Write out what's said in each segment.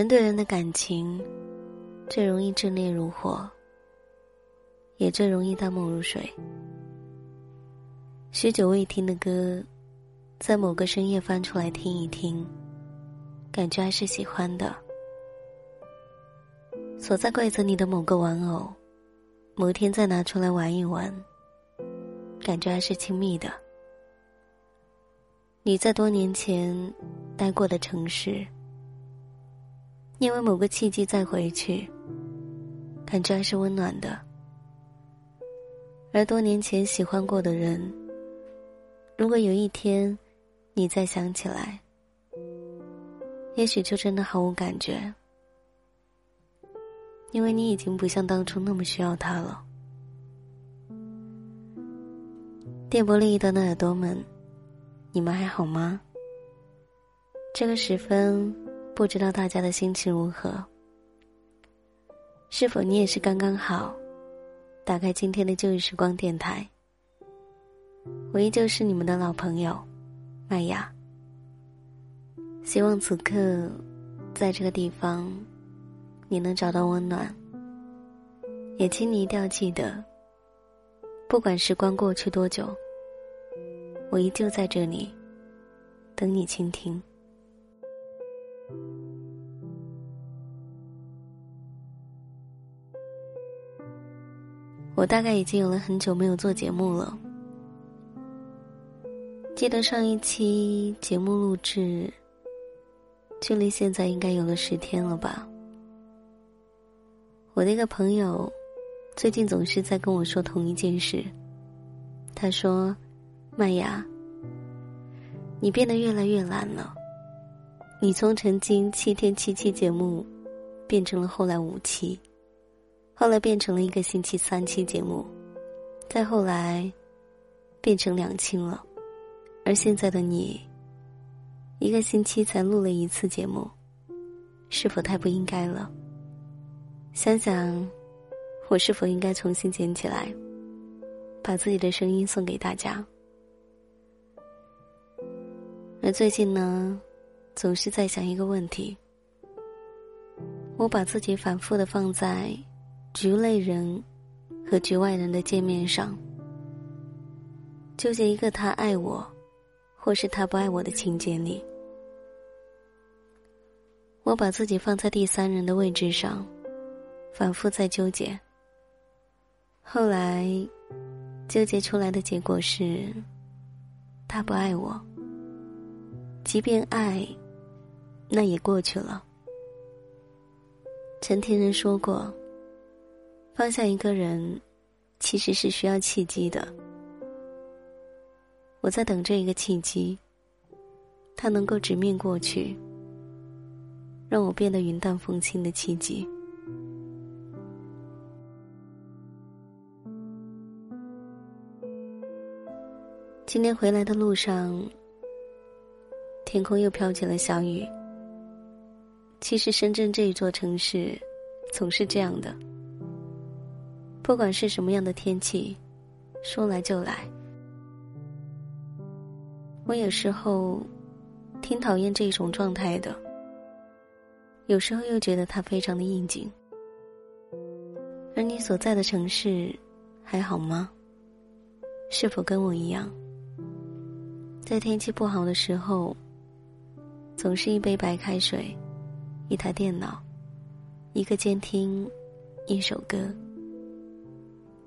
人对人的感情，最容易炽烈如火，也最容易淡漠如水。许久未听的歌，在某个深夜翻出来听一听，感觉还是喜欢的。锁在柜子里的某个玩偶，某天再拿出来玩一玩，感觉还是亲密的。你在多年前待过的城市。因为某个契机再回去，感觉还是温暖的。而多年前喜欢过的人，如果有一天你再想起来，也许就真的毫无感觉，因为你已经不像当初那么需要他了。电波另一端的耳朵们，你们还好吗？这个时分。不知道大家的心情如何？是否你也是刚刚好？打开今天的旧日时光电台，我依旧是你们的老朋友麦雅。希望此刻，在这个地方，你能找到温暖。也请你一定要记得，不管时光过去多久，我依旧在这里，等你倾听。我大概已经有了很久没有做节目了。记得上一期节目录制，距离现在应该有了十天了吧？我的一个朋友，最近总是在跟我说同一件事。他说：“麦芽，你变得越来越懒了。你从曾经七天七期节目，变成了后来五期。”后来变成了一个星期三期节目，再后来变成两期了，而现在的你，一个星期才录了一次节目，是否太不应该了？想想，我是否应该重新捡起来，把自己的声音送给大家？而最近呢，总是在想一个问题，我把自己反复的放在。局内人和局外人的见面上，纠结一个他爱我，或是他不爱我的情节里，我把自己放在第三人的位置上，反复在纠结。后来，纠结出来的结果是，他不爱我。即便爱，那也过去了。陈天仁说过。放下一个人，其实是需要契机的。我在等这一个契机，他能够直面过去，让我变得云淡风轻的契机。今天回来的路上，天空又飘起了小雨。其实深圳这一座城市，总是这样的。不管是什么样的天气，说来就来。我有时候挺讨厌这种状态的，有时候又觉得它非常的应景。而你所在的城市还好吗？是否跟我一样，在天气不好的时候，总是一杯白开水，一台电脑，一个监听，一首歌。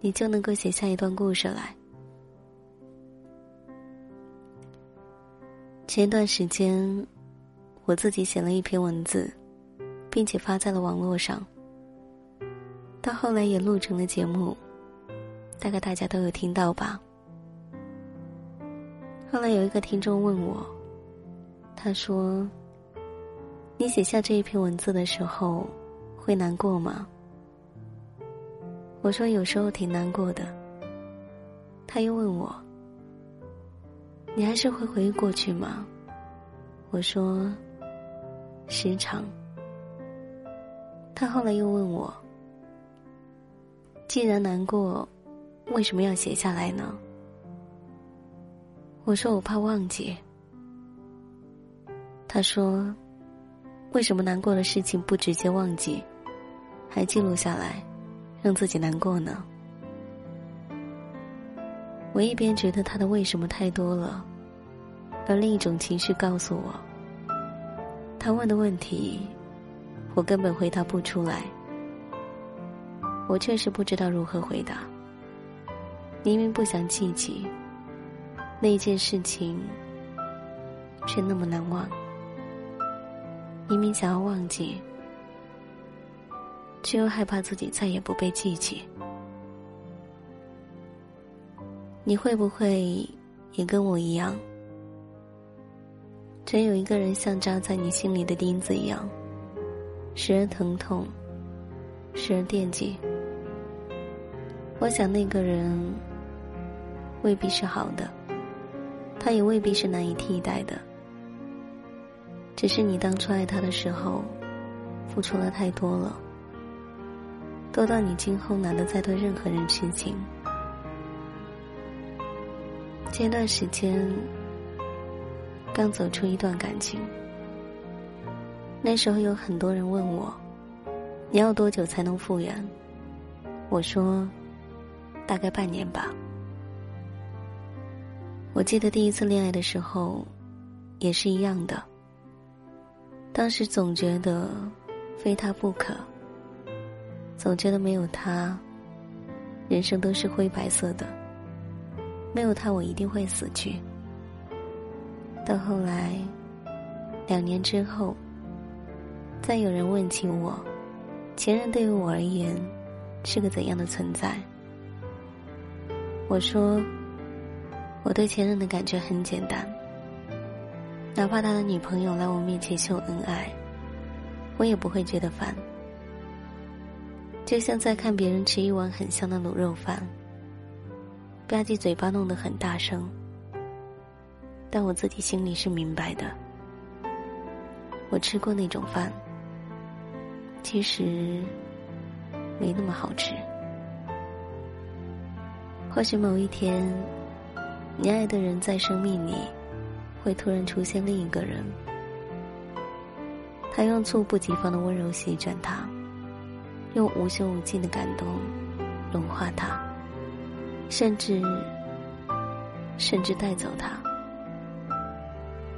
你就能够写下一段故事来。前段时间，我自己写了一篇文字，并且发在了网络上。到后来也录成了节目，大概大家都有听到吧。后来有一个听众问我，他说：“你写下这一篇文字的时候，会难过吗？”我说有时候挺难过的。他又问我：“你还是会回忆过去吗？”我说：“时常。”他后来又问我：“既然难过，为什么要写下来呢？”我说：“我怕忘记。”他说：“为什么难过的事情不直接忘记，还记录下来，让自己难过呢？我一边觉得他的为什么太多了，而另一种情绪告诉我，他问的问题，我根本回答不出来。我确实不知道如何回答。明明不想记起那件事情，却那么难忘。明明想要忘记，却又害怕自己再也不被记起。你会不会也跟我一样？真有一个人像扎在你心里的钉子一样，时而疼痛，时而惦记。我想那个人未必是好的，他也未必是难以替代的。只是你当初爱他的时候，付出了太多了，多到你今后懒得再对任何人痴情。前段时间刚走出一段感情，那时候有很多人问我，你要多久才能复原？我说，大概半年吧。我记得第一次恋爱的时候，也是一样的。当时总觉得非他不可，总觉得没有他，人生都是灰白色的。没有他，我一定会死去。到后来，两年之后，再有人问起我，前任对于我而言是个怎样的存在？我说，我对前任的感觉很简单。哪怕他的女朋友来我面前秀恩爱，我也不会觉得烦。就像在看别人吃一碗很香的卤肉饭，吧唧嘴巴弄得很大声，但我自己心里是明白的。我吃过那种饭，其实没那么好吃。或许某一天，你爱的人在生命里。会突然出现另一个人，他用猝不及防的温柔席卷他，用无穷无尽的感动融化他，甚至甚至带走他。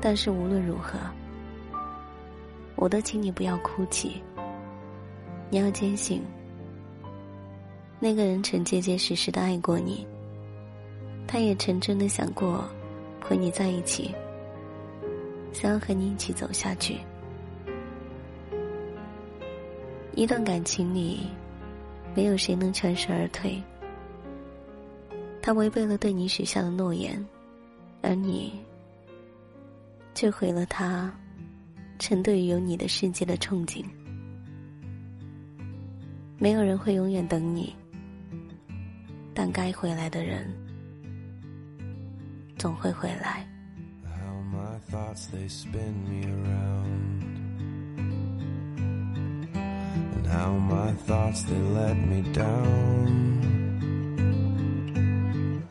但是无论如何，我都请你不要哭泣。你要坚信，那个人曾结结实实的爱过你，他也曾真的想过和你在一起。想要和你一起走下去。一段感情里，没有谁能全身而退。他违背了对你许下的诺言，而你却毁了他曾对于有你的世界的憧憬。没有人会永远等你，但该回来的人总会回来。How my thoughts they let me down.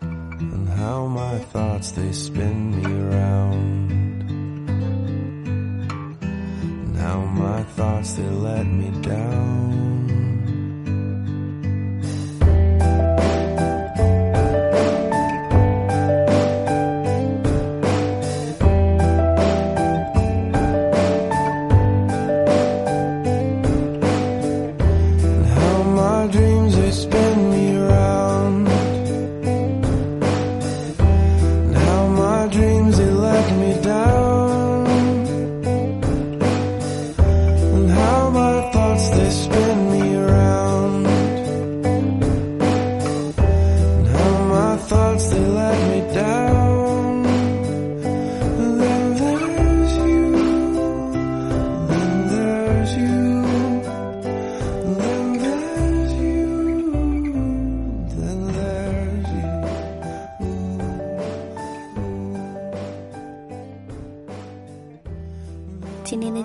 And how my thoughts they spin me around and how my thoughts they let me down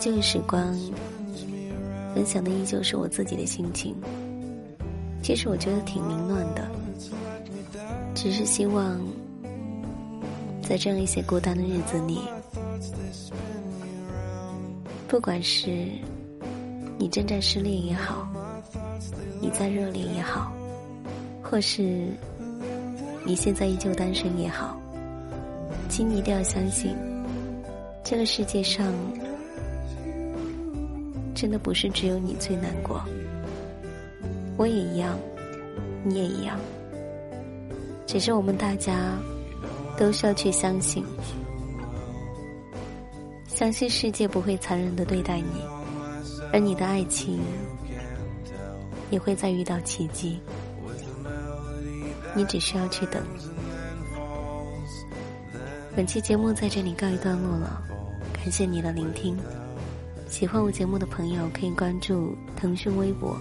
旧时光，分享的依旧是我自己的心情。其实我觉得挺凌乱的，只是希望在这样一些孤单的日子里，不管是你正在失恋也好，你在热恋也好，或是你现在依旧单身也好，请你一定要相信，这个世界上真的不是只有你最难过，我也一样，你也一样，只是我们大家都需要去相信。相信世界不会残忍的对待你，而你的爱情也会再遇到奇迹。你只需要去等。本期节目在这里告一段落了，感谢你的聆听。喜欢我节目的朋友可以关注腾讯微博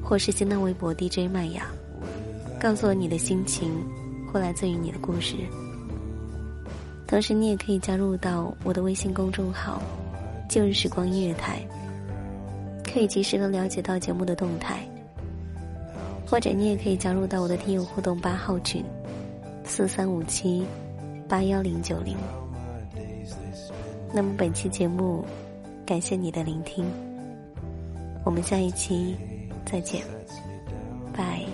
或是新浪微博 DJ 麦雅，告诉我你的心情或来自于你的故事。同时，你也可以加入到我的微信公众号“旧日时光音乐台”，可以及时的了解到节目的动态。或者，你也可以加入到我的听友互动八号群：四三五七八幺零九零。那么，本期节目，感谢你的聆听。我们下一期再见。拜